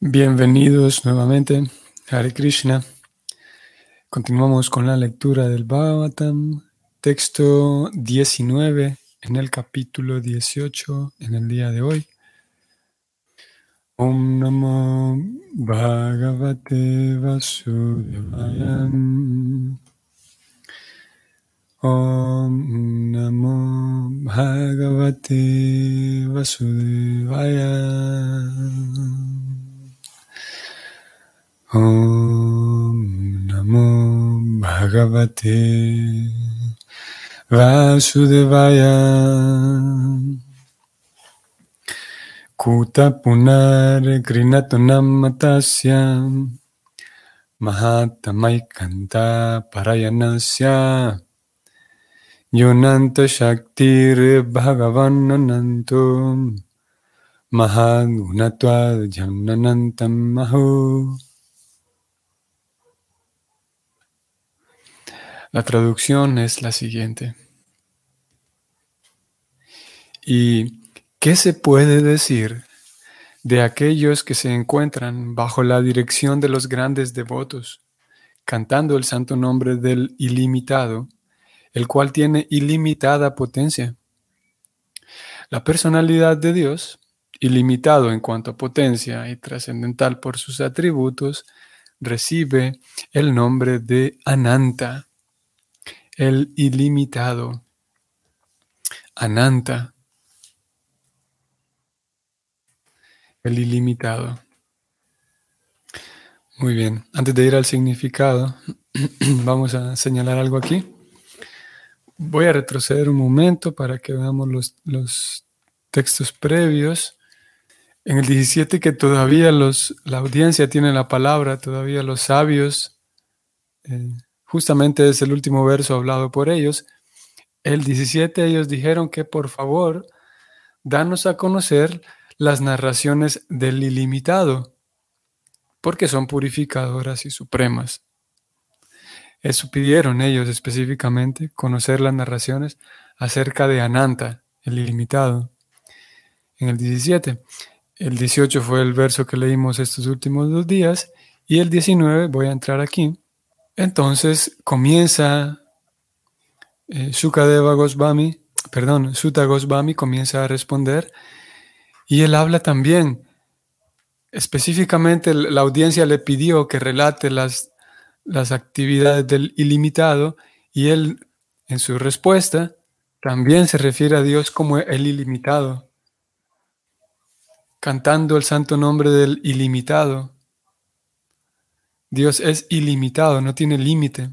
Bienvenidos nuevamente, Hare Krishna. Continuamos con la lectura del Bhagavatam, texto 19 en el capítulo 18 en el día de hoy. Om Namo Bhagavate Vasudevaya. Om Namo Bhagavate Vasudevaya. Om Namo Bhagavate Vasudevaya. Kuta Punar Grinatunam Matasya Mahatamaikanta Parayanasya. Yonanta Shaktir Bhagavan Anantum Mahadunatvad Jananantam Mahu La traducción es la siguiente. ¿Y qué se puede decir de aquellos que se encuentran bajo la dirección de los grandes devotos, cantando el santo nombre del ilimitado, el cual tiene ilimitada potencia? La personalidad de Dios, ilimitado en cuanto a potencia y trascendental por sus atributos, recibe el nombre de Ananta el ilimitado, Ananta, el ilimitado. Muy bien, antes de ir al significado, vamos a señalar algo aquí. Voy a retroceder un momento para que veamos los, textos previos. En el 17 que todavía los, la audiencia tiene la palabra, todavía los sabios eh, Justamente es el último verso hablado por ellos. El 17 ellos dijeron que por favor, danos a conocer las narraciones del ilimitado, porque son purificadoras y supremas. Eso pidieron ellos específicamente, conocer las narraciones acerca de Ananta, el ilimitado. En el 17. El 18 fue el verso que leímos estos últimos dos días y el 19, voy a entrar aquí, entonces comienza eh, Sukadeva Goswami, perdón, Sutta Goswami comienza a responder y él habla también. Específicamente la audiencia le pidió que relate las, las actividades del ilimitado y él en su respuesta también se refiere a Dios como el ilimitado, cantando el santo nombre del ilimitado. Dios es ilimitado, no tiene límite.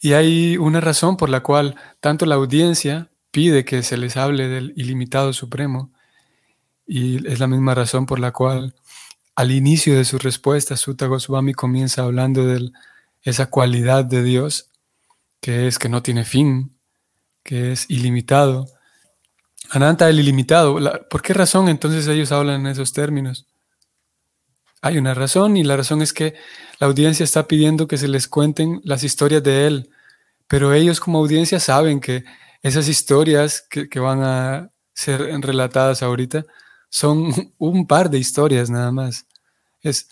Y hay una razón por la cual tanto la audiencia pide que se les hable del ilimitado supremo, y es la misma razón por la cual al inicio de su respuesta Sutta Goswami comienza hablando de esa cualidad de Dios, que es que no tiene fin, que es ilimitado. Ananta el ilimitado. ¿Por qué razón entonces ellos hablan en esos términos? Hay una razón y la razón es que la audiencia está pidiendo que se les cuenten las historias de él, pero ellos como audiencia saben que esas historias que, van a ser relatadas ahorita son un par de historias nada más. Es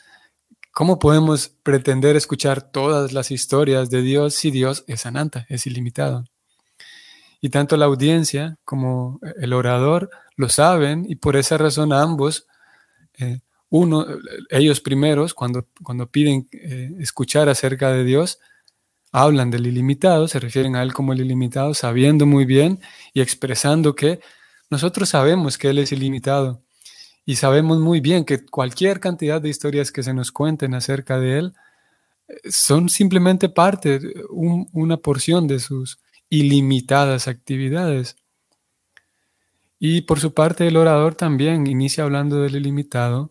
cómo podemos pretender escuchar todas las historias de Dios si Dios es ananta, es ilimitado. Y tanto la audiencia como el orador lo saben y por esa razón ambos eh, ellos primeros, cuando, cuando piden eh, escuchar acerca de Dios, hablan del ilimitado, se refieren a Él como el ilimitado, sabiendo muy bien y expresando que nosotros sabemos que Él es ilimitado y sabemos muy bien que cualquier cantidad de historias que se nos cuenten acerca de Él eh, son simplemente parte, una porción de sus ilimitadas actividades. Y por su parte el orador también inicia hablando del ilimitado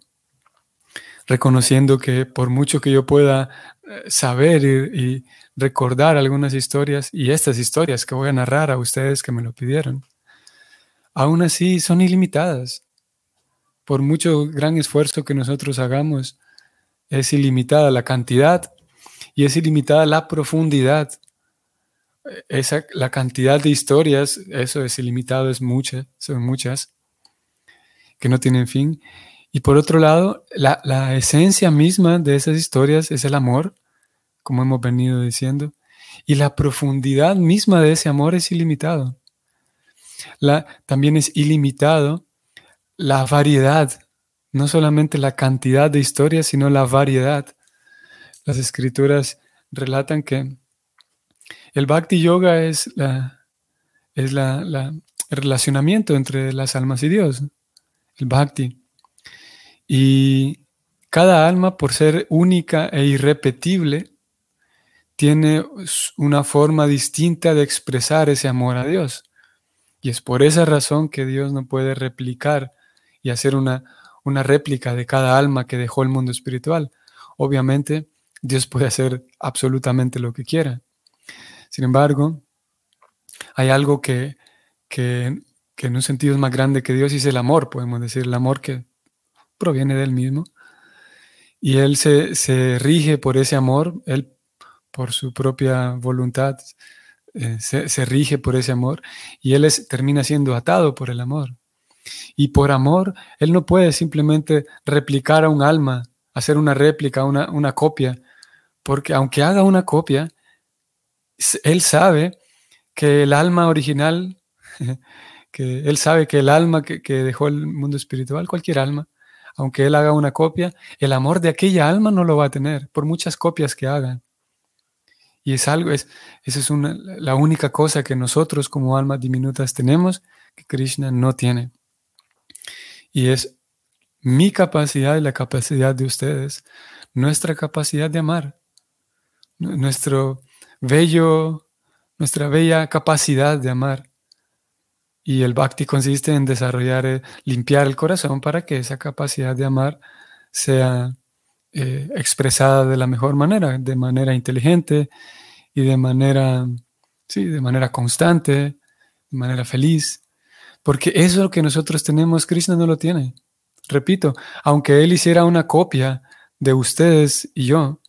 reconociendo que por mucho que yo pueda eh, saber y, recordar algunas historias y estas historias que voy a narrar a ustedes que me lo pidieron, aún así son ilimitadas. Por mucho gran esfuerzo que nosotros hagamos, es ilimitada la cantidad y es ilimitada la profundidad. Esa, la cantidad de historias, eso es ilimitado, es mucha, son muchas, que no tienen fin. Y por otro lado, la, la esencia misma de esas historias es el amor, como hemos venido diciendo, y la profundidad misma de ese amor es ilimitado. La, también es ilimitado la variedad, no solamente la cantidad de historias, sino la variedad. Las escrituras relatan que el bhakti yoga es, la, es la, el relacionamiento entre las almas y Dios, el bhakti. Y cada alma, por ser única e irrepetible, tiene una forma distinta de expresar ese amor a Dios. Y es por esa razón que Dios no puede replicar y hacer una, una réplica de cada alma que dejó el mundo espiritual. Obviamente, Dios puede hacer absolutamente lo que quiera. Sin embargo, hay algo que, que, que en un sentido es más grande que Dios y es el amor, podemos decir, el amor que proviene de Él mismo. Y Él se, se rige por ese amor, Él por su propia voluntad eh, se, rige por ese amor y Él es, termina siendo atado por el amor. Y por amor, Él no puede simplemente replicar a un alma, hacer una réplica, una, una copia, porque aunque haga una copia, Él sabe que el alma original, que Él sabe que el alma que, que dejó el mundo espiritual, cualquier alma, aunque Él haga una copia, el amor de aquella alma no lo va a tener, por muchas copias que hagan. Y es algo, es, esa es una, la única cosa que nosotros como almas diminutas tenemos que Krishna no tiene. Y es mi capacidad y la capacidad de ustedes, nuestra capacidad de amar, nuestro bello, nuestra bella capacidad de amar. Y el bhakti consiste en desarrollar, eh, limpiar el corazón para que esa capacidad de amar sea eh, expresada de la mejor manera, de manera inteligente y de manera, sí, de manera constante, de manera feliz. Porque eso que nosotros tenemos, Krishna no lo tiene. Repito, aunque él hiciera una copia de ustedes y yo,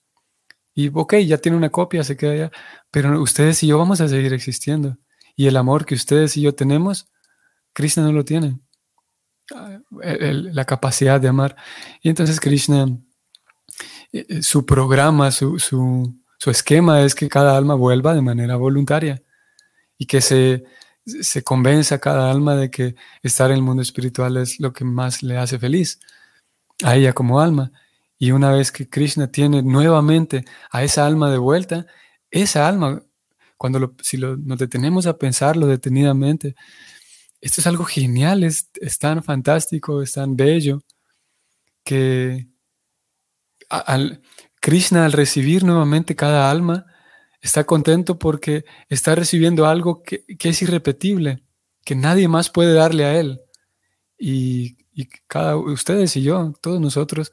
y ok, ya tiene una copia, se queda ya, pero ustedes y yo vamos a seguir existiendo. Y el amor que ustedes y yo tenemos, Krishna no lo tiene. Ah, la capacidad de amar. Y entonces Krishna eh, eh, su programa, su, su, su, esquema es que cada alma vuelva de manera voluntaria y que se, se convenza a cada alma de que estar en el mundo espiritual es lo que más le hace feliz a ella como alma. Y una vez que Krishna tiene nuevamente a esa alma de vuelta, esa alma, cuando si lo, nos detenemos a pensarlo detenidamente, esto es algo genial, es, tan fantástico, es tan bello, que al, Krishna al recibir nuevamente cada alma está contento porque está recibiendo algo que, es irrepetible, que nadie más puede darle a él. Y, y, cada ustedes y yo, todos nosotros,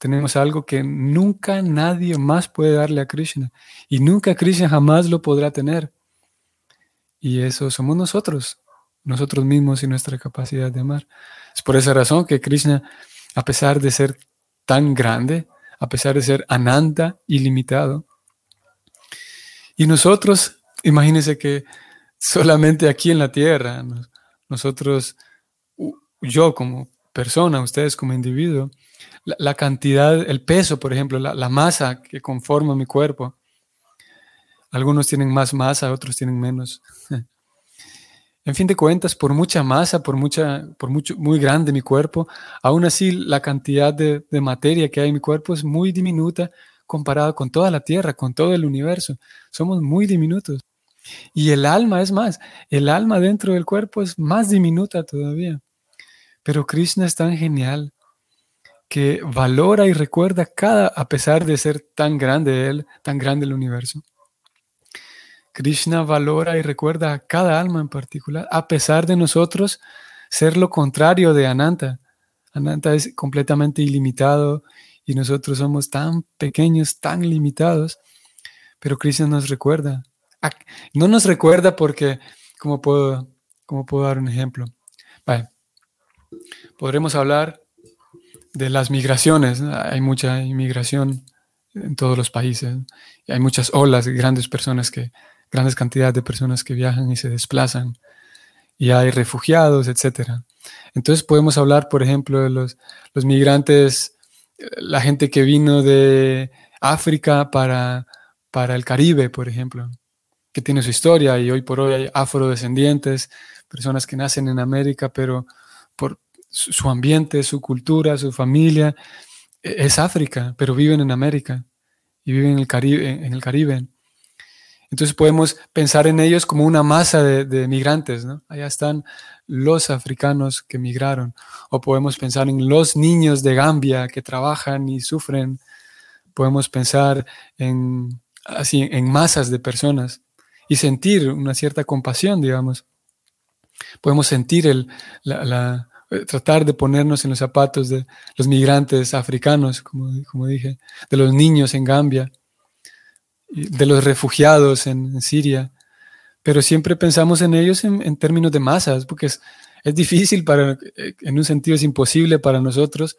tenemos algo que nunca nadie más puede darle a Krishna. Y nunca Krishna jamás lo podrá tener. Y eso somos nosotros, nosotros mismos y nuestra capacidad de amar. Es por esa razón que Krishna, a pesar de ser tan grande, a pesar de ser ananta, ilimitado. Y nosotros, imagínense que solamente aquí en la tierra, nosotros, yo como persona, ustedes como individuo, la, cantidad, el peso, por ejemplo, la, masa que conforma mi cuerpo. Algunos tienen más masa, otros tienen menos. En fin de cuentas, por mucha masa, por mucha, por mucho, muy grande mi cuerpo, aún así la cantidad de, materia que hay en mi cuerpo es muy diminuta comparado con toda la Tierra, con todo el universo. Somos muy diminutos. Y el alma es más, el alma dentro del cuerpo es más diminuta todavía. Pero Krishna es tan genial que valora y recuerda cada, a pesar de ser tan grande él, tan grande el universo, Krishna valora y recuerda a cada alma en particular, a pesar de nosotros ser lo contrario de Ananta. Ananta es completamente ilimitado y nosotros somos tan pequeños, tan limitados, pero Krishna nos recuerda. No nos recuerda porque, ¿cómo puedo, cómo puedo dar un ejemplo? Podremos hablar de las migraciones. Hay mucha inmigración en todos los países. hay muchas olas, grandes personas que grandes cantidades de personas que viajan y se desplazan, y hay refugiados, etc. Entonces podemos hablar, por ejemplo, de los, los migrantes, la gente que vino de África para, para el Caribe, por ejemplo, que tiene su historia y hoy por hoy hay afrodescendientes, personas que nacen en América, pero su ambiente, su cultura, su familia, e, es África, pero viven en América y viven en el Caribe. En el Caribe. Entonces podemos pensar en ellos como una masa de, migrantes, ¿no? Allá están los africanos que migraron. O podemos pensar en los niños de Gambia que trabajan y sufren. Podemos pensar en, así, en masas de personas y sentir una cierta compasión, digamos. Podemos sentir el, la, tratar de ponernos en los zapatos de los migrantes africanos, como, como dije, de los niños en Gambia, de los refugiados en, Siria, pero siempre pensamos en ellos en, términos de masas, porque es, es, difícil para, eh, en un sentido es imposible para nosotros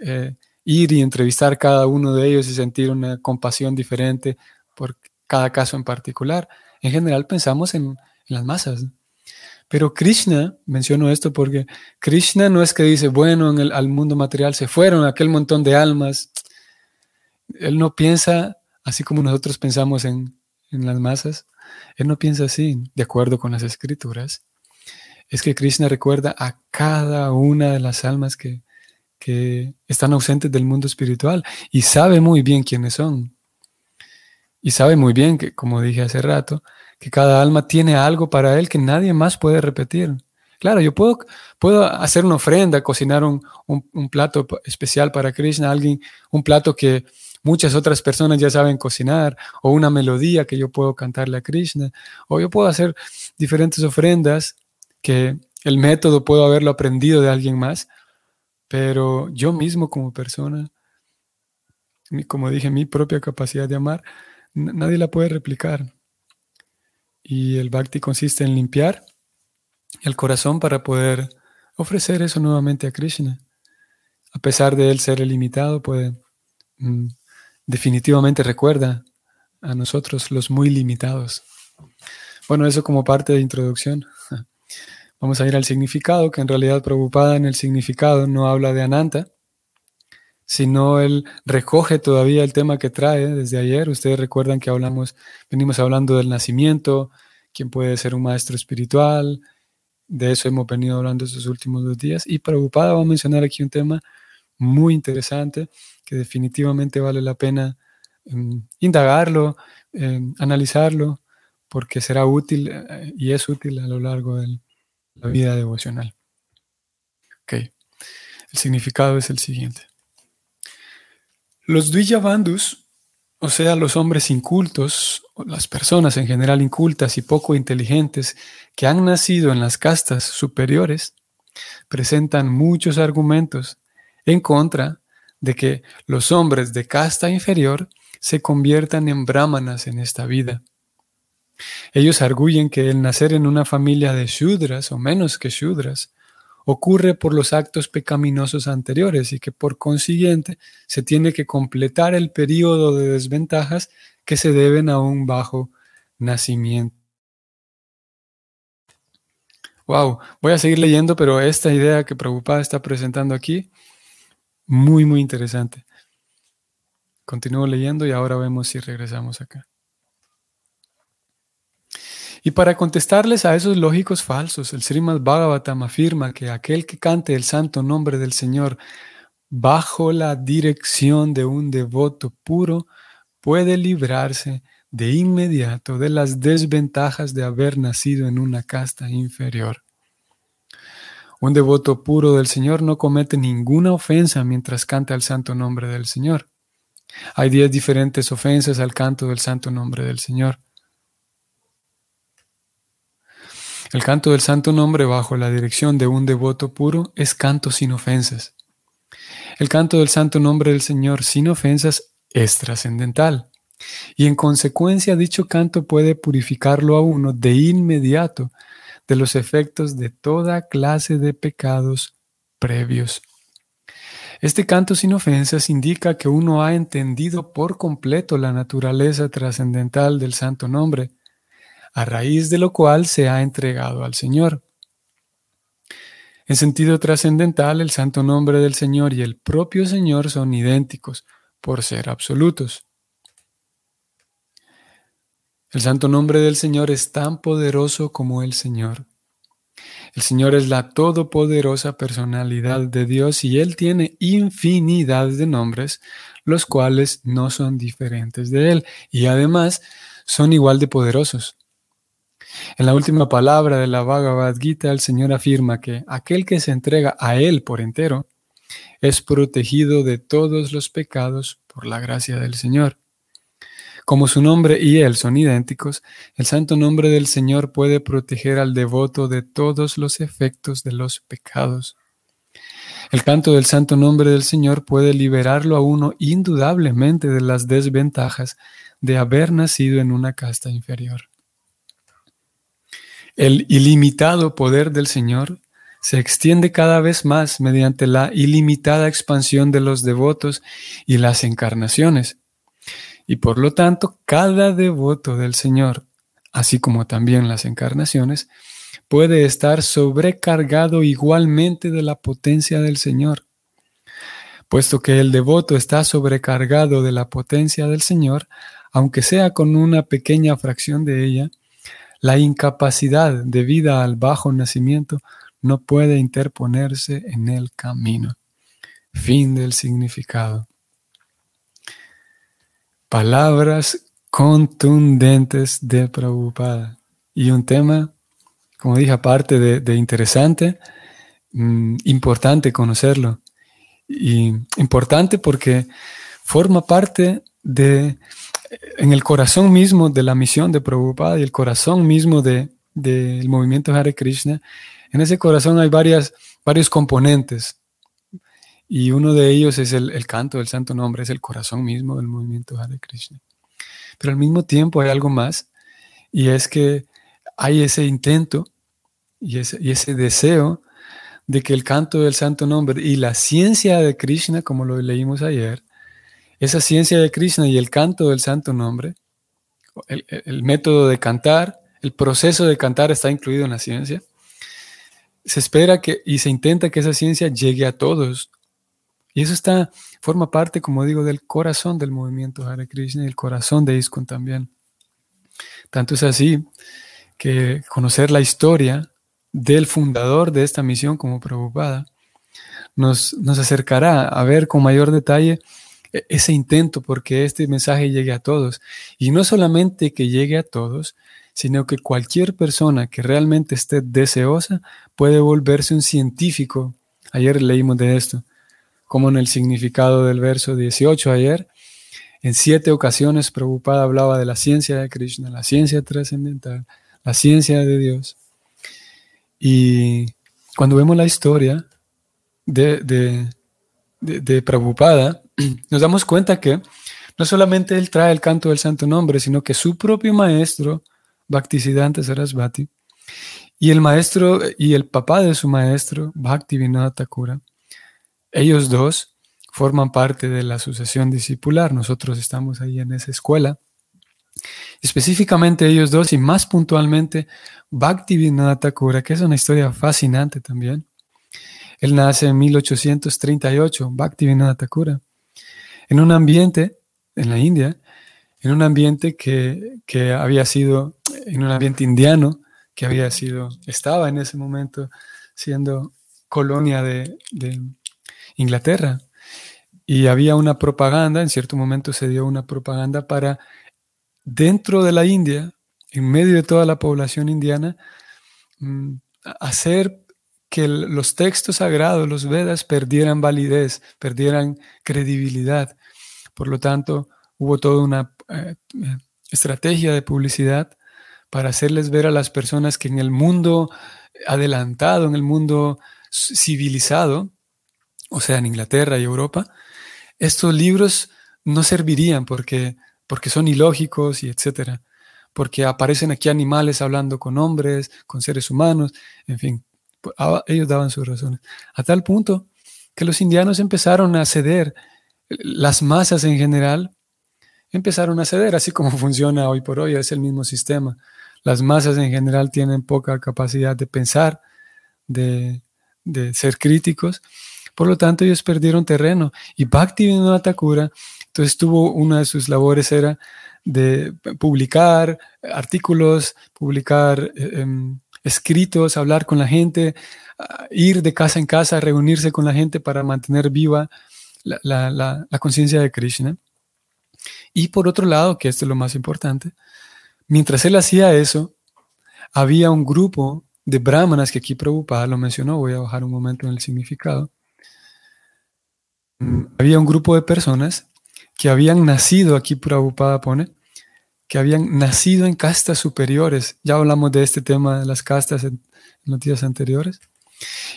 eh, ir y entrevistar cada uno de ellos y sentir una compasión diferente por cada caso en particular. En general pensamos en, las masas. Pero Krishna, menciono esto porque Krishna no es que dice, bueno, en el, al mundo material se fueron aquel montón de almas. Él no piensa así como nosotros pensamos en, en las masas. Él no piensa así, de acuerdo con las escrituras. Es que Krishna recuerda a cada una de las almas que, que están ausentes del mundo espiritual y sabe muy bien quiénes son. Y sabe muy bien que, como dije hace rato, que cada alma tiene algo para él que nadie más puede repetir. Claro, yo puedo, puedo hacer una ofrenda, cocinar un, plato especial para Krishna, alguien, un plato que muchas otras personas ya saben cocinar, o una melodía que yo puedo cantarle a Krishna, o yo puedo hacer diferentes ofrendas que el método puedo haberlo aprendido de alguien más, pero yo mismo como persona, como dije, mi propia capacidad de amar, nadie la puede replicar. Y el bhakti consiste en limpiar el corazón para poder ofrecer eso nuevamente a Krishna. A pesar de él ser ilimitado, puede mm, definitivamente recuerda a nosotros los muy limitados. Bueno, eso como parte de introducción. Vamos a ir al significado, que en realidad preocupada en el significado no habla de Ananta, sino él recoge todavía el tema que trae desde ayer. Ustedes recuerdan que hablamos, venimos hablando del nacimiento, quién puede ser un maestro espiritual, de eso hemos venido hablando estos últimos dos días. Y preocupada va a mencionar aquí un tema muy interesante que definitivamente vale la pena em, indagarlo, em, analizarlo, porque será útil eh, y es útil a lo largo de la vida devocional. Ok, el significado es el siguiente. Los Dvijabandhus, o sea, los hombres incultos, las personas en general incultas y poco inteligentes que han nacido en las castas superiores, presentan muchos argumentos en contra de que los hombres de casta inferior se conviertan en brahmanas en esta vida. Ellos arguyen que el nacer en una familia de shudras o menos que shudras ocurre por los actos pecaminosos anteriores y que por consiguiente se tiene que completar el periodo de desventajas que se deben a un bajo nacimiento. Wow, voy a seguir leyendo, pero esta idea que Prabhupada está presentando aquí, muy, muy interesante. Continúo leyendo y ahora vemos si regresamos acá. Y para contestarles a esos lógicos falsos, el Srimad Bhagavatam afirma que aquel que cante el santo nombre del Señor bajo la dirección de un devoto puro puede librarse de inmediato de las desventajas de haber nacido en una casta inferior. Un devoto puro del Señor no comete ninguna ofensa mientras canta el santo nombre del Señor. Hay diez diferentes ofensas al canto del santo nombre del Señor. El canto del santo nombre bajo la dirección de un devoto puro es canto sin ofensas. El canto del santo nombre del Señor sin ofensas es trascendental. Y en consecuencia dicho canto puede purificarlo a uno de inmediato de los efectos de toda clase de pecados previos. Este canto sin ofensas indica que uno ha entendido por completo la naturaleza trascendental del santo nombre a raíz de lo cual se ha entregado al Señor. En sentido trascendental, el santo nombre del Señor y el propio Señor son idénticos por ser absolutos. El santo nombre del Señor es tan poderoso como el Señor. El Señor es la todopoderosa personalidad de Dios y Él tiene infinidad de nombres, los cuales no son diferentes de Él y además son igual de poderosos. En la última palabra de la Bhagavad Gita, el Señor afirma que aquel que se entrega a Él por entero es protegido de todos los pecados por la gracia del Señor. Como su nombre y él son idénticos, el santo nombre del Señor puede proteger al devoto de todos los efectos de los pecados. El canto del santo nombre del Señor puede liberarlo a uno indudablemente de las desventajas de haber nacido en una casta inferior. El ilimitado poder del Señor se extiende cada vez más mediante la ilimitada expansión de los devotos y las encarnaciones. Y por lo tanto, cada devoto del Señor, así como también las encarnaciones, puede estar sobrecargado igualmente de la potencia del Señor. Puesto que el devoto está sobrecargado de la potencia del Señor, aunque sea con una pequeña fracción de ella, la incapacidad debida al bajo nacimiento no puede interponerse en el camino. Fin del significado palabras contundentes de Prabhupada. Y un tema, como dije, aparte de, interesante, mm, importante conocerlo. Y importante porque forma parte de, en el corazón mismo de la misión de Prabhupada y el corazón mismo del de, movimiento Hare Krishna. En ese corazón hay varias, varios componentes y uno de ellos es el, canto del santo nombre, es el corazón mismo del movimiento Hare Krishna. Pero al mismo tiempo hay algo más, y es que hay ese intento y ese, y ese deseo de que el canto del santo nombre y la ciencia de Krishna, como lo leímos ayer, esa ciencia de Krishna y el canto del santo nombre, el, método de cantar, el proceso de cantar está incluido en la ciencia. Se espera que y se intenta que esa ciencia llegue a todos, y eso está, forma parte, como digo, del corazón del movimiento Hare Krishna y el corazón de ISKCON también. Tanto es así que conocer la historia del fundador de esta misión como Prabhupada nos, nos acercará a ver con mayor detalle ese intento porque este mensaje llegue a todos. Y no solamente que llegue a todos, sino que cualquier persona que realmente esté deseosa puede volverse un científico. Ayer leímos de esto como en el significado del verso 18 ayer, en siete ocasiones Prabhupada hablaba de la ciencia de Krishna, la ciencia trascendental, la ciencia de Dios. Y cuando vemos la historia de, de, de, Prabhupada, nos damos cuenta que no solamente él trae el canto del santo nombre, sino que su propio maestro, Bhaktisiddhanta Sarasvati, y el maestro y el papá de su maestro, Bhaktivinoda Thakura, ellos dos forman parte de la sucesión discipular. Nosotros estamos ahí en esa escuela. Específicamente ellos dos y más puntualmente Bhaktivinoda Thakura, que es una historia fascinante también. Él nace en 1838, Bhaktivinoda Thakura, en un ambiente, en la India, en un ambiente que, que había sido, en un ambiente indiano, que había sido, estaba en ese momento siendo colonia de, de Inglaterra. Y había una propaganda, en cierto momento se dio una propaganda para dentro de la India, en medio de toda la población indiana, mm, hacer que los textos sagrados, los Vedas, perdieran validez, perdieran credibilidad. Por lo tanto, hubo toda una eh, estrategia de publicidad para hacerles ver a las personas que en el mundo adelantado, en el mundo civilizado, o sea, en Inglaterra y Europa, estos libros no servirían porque, porque son ilógicos y etcétera, porque aparecen aquí animales hablando con hombres, con seres humanos, en fin, ah, ellos daban sus razones. A tal punto que los indianos empezaron a ceder, las masas en general empezaron a ceder, así como funciona hoy por hoy, es el mismo sistema. Las masas en general tienen poca capacidad de pensar, de, de ser críticos. Por lo tanto, ellos perdieron terreno. Y Bhaktivinoda Thakura, entonces tuvo una de sus labores era de publicar artículos, publicar eh, em, escritos, hablar con la gente, ir de casa en casa, reunirse con la gente para mantener viva la, conciencia de Krishna. Y por otro lado, que esto es lo más importante, mientras él hacía eso, había un grupo de brahmanas que aquí Prabhupada lo mencionó, voy a bajar un momento en el significado. Mm, había un grupo de personas que habían nacido, aquí Prabhupada pone, que habían nacido en castas superiores. Ya hablamos de este tema de las castas en, en los días anteriores.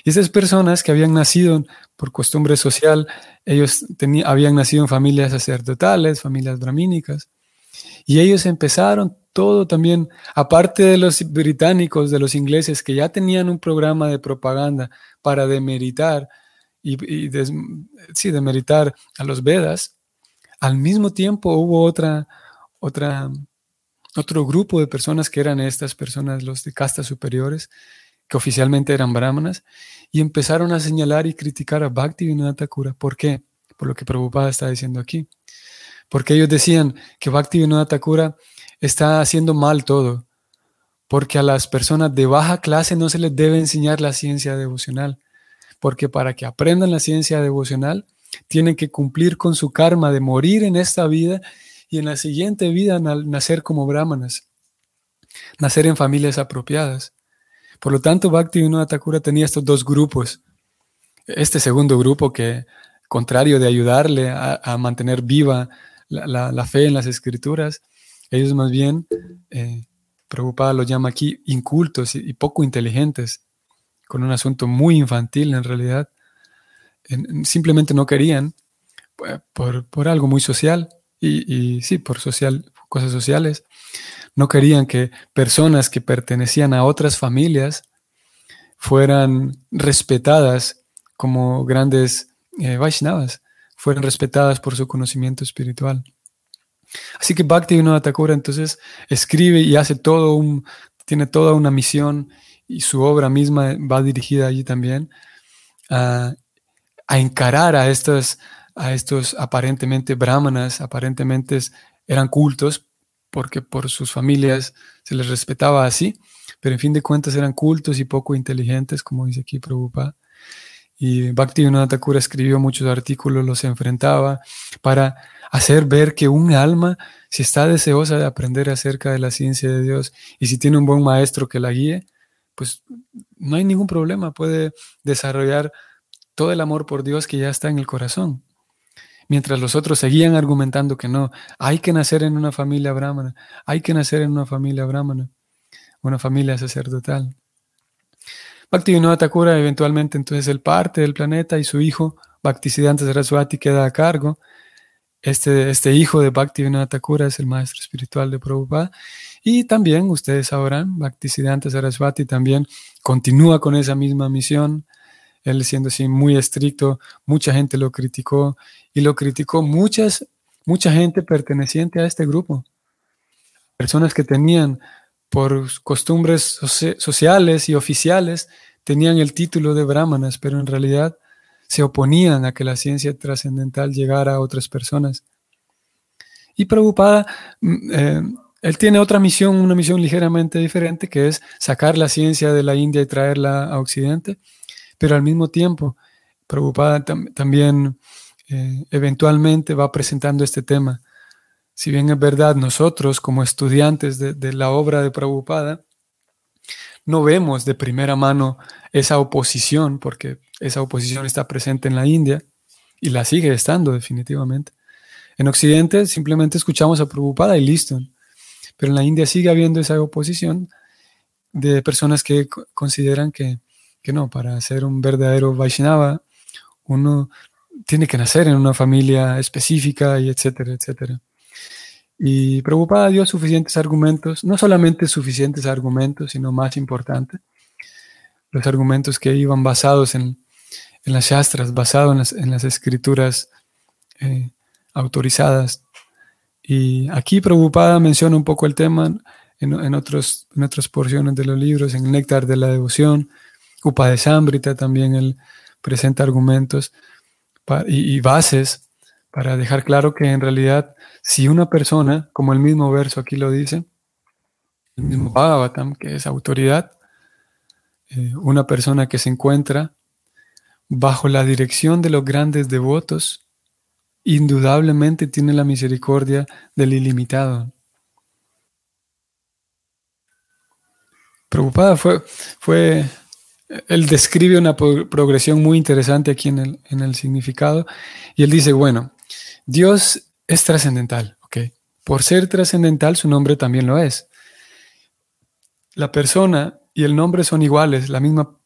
Y esas personas que habían nacido por costumbre social, ellos habían nacido en familias sacerdotales, familias bramínicas, y ellos empezaron todo también, aparte de los británicos, de los ingleses, que ya tenían un programa de propaganda para demeritar y, sí, demeritar a los Vedas, al mismo tiempo hubo otra, otra, otro grupo de personas que eran estas personas, los de castas superiores, que oficialmente eran brahmanas, y empezaron a señalar y criticar a Bhaktivinoda Thakura. ¿Por qué? Por lo que Prabhupada está diciendo aquí. Porque ellos decían que Bhaktivinoda Thakura está haciendo mal todo, porque a las personas de baja clase no se les debe enseñar la ciencia devocional, porque para que aprendan la ciencia devocional tienen que cumplir con su karma de morir en esta vida y en la siguiente vida nacer como brahmanas, nacer en familias apropiadas. Por lo tanto, Bhaktivinoda Thakura tenía estos dos grupos. Este segundo grupo que, contrario de ayudarle a, mantener viva la, fe en las escrituras, ellos más bien, eh, Prabhupada lo llama aquí, incultos y, poco inteligentes, con un asunto muy infantil en realidad. simplemente no querían, eh, por, algo muy social, y, y sí, por social, cosas sociales, no querían que personas que pertenecían a otras familias fueran respetadas como grandes eh, Vaishnavas, fueran respetadas por su conocimiento espiritual. Así que Bhakti Vinod Thakura entonces escribe y hace todo un, tiene toda una misión y su obra misma va dirigida allí también a, encarar a estos, a estos aparentemente brahmanas, aparentemente eran cultos, porque por sus familias se les respetaba así, pero en fin de cuentas eran cultos y poco inteligentes, como dice aquí Prabhupada. Y Bhaktivinoda Thakura escribió muchos artículos, los enfrentaba para hacer ver que un alma, si está deseosa de aprender acerca de la ciencia de Dios y si tiene un buen maestro que la guíe, pues no hay ningún problema, puede desarrollar todo el amor por Dios que ya está en el corazón mientras los otros seguían argumentando que no, hay que nacer en una familia brahmana, hay que nacer en una familia brahmana, una familia sacerdotal. Bhaktivinoda Thakura eventualmente entonces él parte del planeta y su hijo Bhaktisiddhanta Saraswati queda a cargo. Este, este hijo de Bhaktivinoda Thakura es el maestro espiritual de Prabhupada. Y también, ustedes sabrán, Bhaktisiddhanta Saraswati también continúa con esa misma misión él siendo así muy estricto, mucha gente lo criticó y lo criticó muchas, mucha gente perteneciente a este grupo. Personas que tenían por costumbres sociales y oficiales, tenían el título de brahmanas, pero en realidad se oponían a que la ciencia trascendental llegara a otras personas. Y Prabhupada, mm, eh, él tiene otra misión, una misión ligeramente diferente, que es sacar la ciencia de la India y traerla a Occidente pero al mismo tiempo, Prabhupada también eh, eventualmente va presentando este tema. Si bien es verdad, nosotros como estudiantes de, la obra de Prabhupada, no vemos de primera mano esa oposición, porque esa oposición está presente en la India y la sigue estando definitivamente. En Occidente simplemente escuchamos a Prabhupada y listo. Pero en la India sigue habiendo esa oposición de personas que consideran que que no, para ser un verdadero Vaishnava, uno tiene que nacer en una familia específica y etcétera, etcétera. Y Prabhupada dio suficientes argumentos, no solamente suficientes argumentos, sino más importante, los argumentos que iban basados en, las shastras, basados en las, escrituras eh, autorizadas. Y aquí Prabhupada menciona un poco el tema en, otros, en otras porciones de los libros, en Néctar de la Devoción, Upadesambrita también él presenta argumentos y, bases para dejar claro que en realidad si una persona, como el mismo verso aquí lo dice, el mismo Bhagavatam, que es autoridad, eh, una persona que se encuentra bajo la dirección de los grandes devotos, indudablemente tiene la misericordia del ilimitado. Preocupada fue, fue, él describe una progresión muy interesante aquí en el, significado y él dice, bueno, Dios es trascendental, ¿ok? Por ser trascendental, su nombre también lo es. La persona y el nombre son iguales, la misma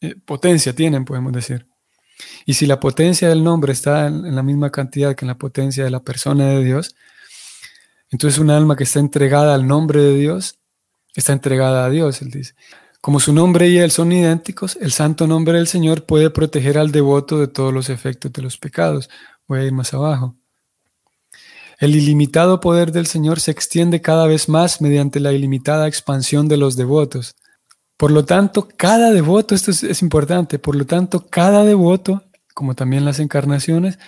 eh, potencia tienen, podemos decir. Y si la potencia del nombre está en, la misma cantidad que en la potencia de la persona de Dios, entonces un alma que está entregada al nombre de Dios, está entregada a Dios, él dice. Como su nombre y él son idénticos, el santo nombre del Señor puede proteger al devoto de todos los efectos de los pecados. Voy a ir más abajo. El ilimitado poder del Señor se extiende cada vez más mediante la ilimitada expansión de los devotos. Por lo tanto, cada devoto, esto es, importante, por lo tanto, cada devoto, como también las encarnaciones,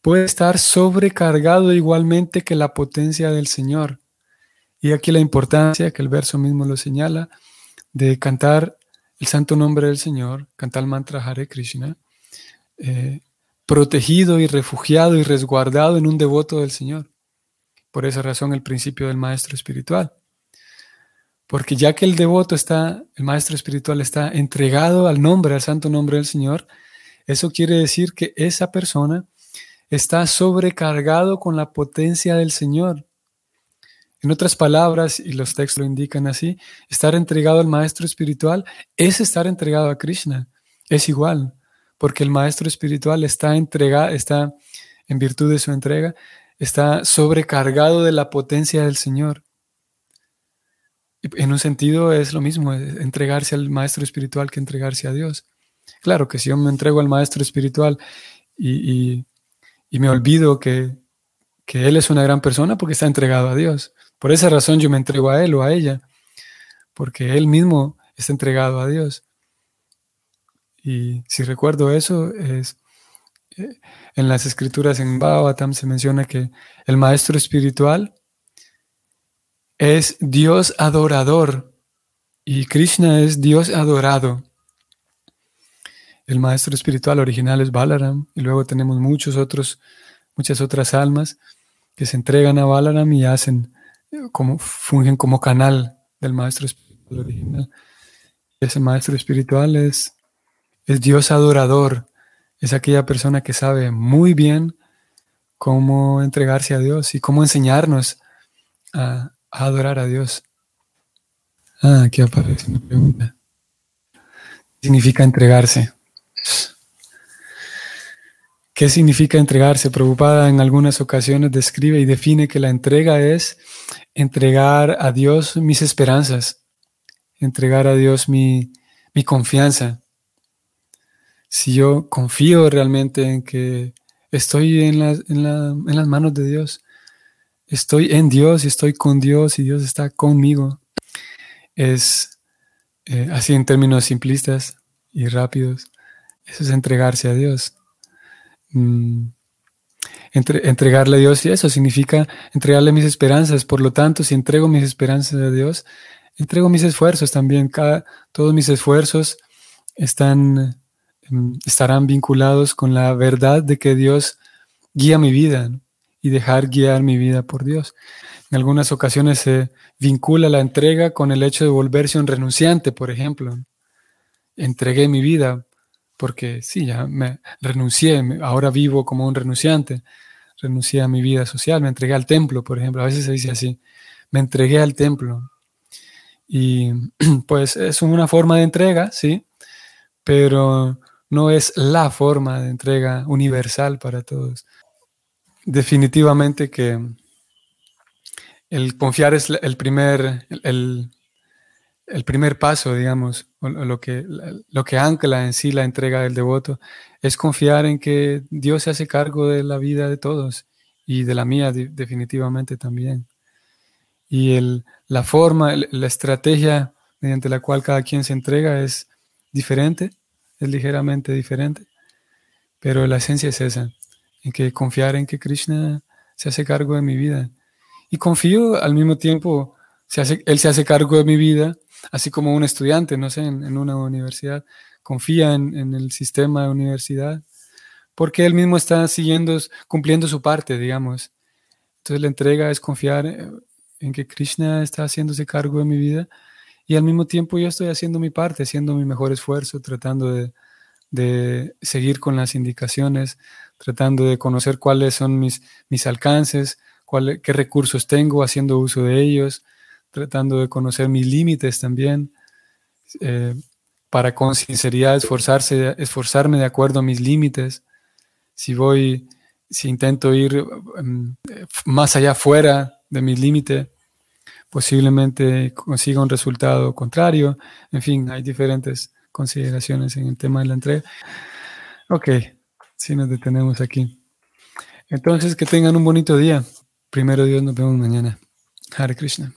puede estar sobrecargado igualmente que la potencia del Señor. Y aquí la importancia, que el verso mismo lo señala, de cantar el santo nombre del Señor, cantar el mantra Hare Krishna, eh, protegido y refugiado y resguardado en un devoto del Señor. Por esa razón el principio del maestro espiritual. Porque ya que el devoto está, el maestro espiritual está entregado al nombre, al santo nombre del Señor, eso quiere decir que esa persona está sobrecargado con la potencia del Señor. En otras palabras, y los textos lo indican así, estar entregado al maestro espiritual es estar entregado a Krishna. Es igual, porque el maestro espiritual está entregado, está en virtud de su entrega, está sobrecargado de la potencia del Señor. En un sentido es lo mismo, entregarse al maestro espiritual que entregarse a Dios. Claro que si yo me entrego al maestro espiritual y, me olvido que, Él es una gran persona porque está entregado a Dios. Por esa razón yo me entrego a Él o a ella, porque Él mismo está entregado a Dios. Y si recuerdo eso, es eh, en las escrituras en Bhagavatam se menciona que el maestro espiritual es Dios adorador y Krishna es Dios adorado. El maestro espiritual original es Balaram y luego tenemos muchos otros, muchas otras almas que se entregan a Balaram y hacen como fungen como canal del maestro espiritual original. Ese maestro espiritual es, es Dios adorador, es aquella persona que sabe muy bien cómo entregarse a Dios y cómo enseñarnos a, adorar a Dios. Ah, aquí aparece una pregunta. ¿Qué significa entregarse? ¿Qué significa entregarse? Preocupada en algunas ocasiones describe y define que la entrega es entregar a Dios mis esperanzas, entregar a Dios mi, mi confianza. Si yo confío realmente en que estoy en, en, en las manos de Dios, estoy en Dios y estoy con Dios y Dios está conmigo. Es eh, así en términos simplistas y rápidos. Eso es entregarse a Dios. Mm, entregarle a Dios y eso significa entregarle mis esperanzas. Por lo tanto, si entrego mis esperanzas a Dios, entrego mis esfuerzos también. Todos mis esfuerzos están, em, estarán vinculados con la verdad de que Dios guía mi vida y dejar guiar mi vida por Dios. En algunas ocasiones se vincula la entrega con el hecho de volverse un renunciante, por ejemplo. Entregué mi vida porque sí, ya me renuncié, ahora vivo como un renunciante. Renuncié a mi vida social, me entregué al templo, por ejemplo. A veces se dice así, me entregué al templo. Y pues es una forma de entrega, sí, pero no es la forma de entrega universal para todos definitivamente que el confiar es el primer, el, primer paso, digamos, lo que, lo que ancla en sí la entrega del devoto, es confiar en que Dios se hace cargo de la vida de todos y de la mía definitivamente también. Y el, la forma, la estrategia mediante la cual cada quien se entrega es diferente, es ligeramente diferente, pero la esencia es esa, en que confiar en que Krishna se hace cargo de mi vida. Y confío al mismo tiempo, se hace, Él se hace cargo de mi vida, así como un estudiante, no sé, en, una universidad, confía en, el sistema de universidad, porque Él mismo está siguiendo, cumpliendo su parte, digamos. Entonces la entrega es confiar eh, en que Krishna está haciéndose cargo de mi vida y al mismo tiempo yo estoy haciendo mi parte, haciendo mi mejor esfuerzo, tratando de, seguir con las indicaciones, tratando de conocer cuáles son mis, mis alcances, qué recursos tengo, haciendo uso de ellos, tratando de conocer mis límites también, eh, para con sinceridad esforzarse, esforzarme de acuerdo a mis límites. Si voy, si intento ir um, más allá fuera de mi límite, posiblemente consiga un resultado contrario. En fin, hay diferentes consideraciones en el tema de la entrega. Ok, si nos detenemos aquí. Entonces, que tengan un bonito día. Primero Dios, nos vemos mañana. Hare Krishna.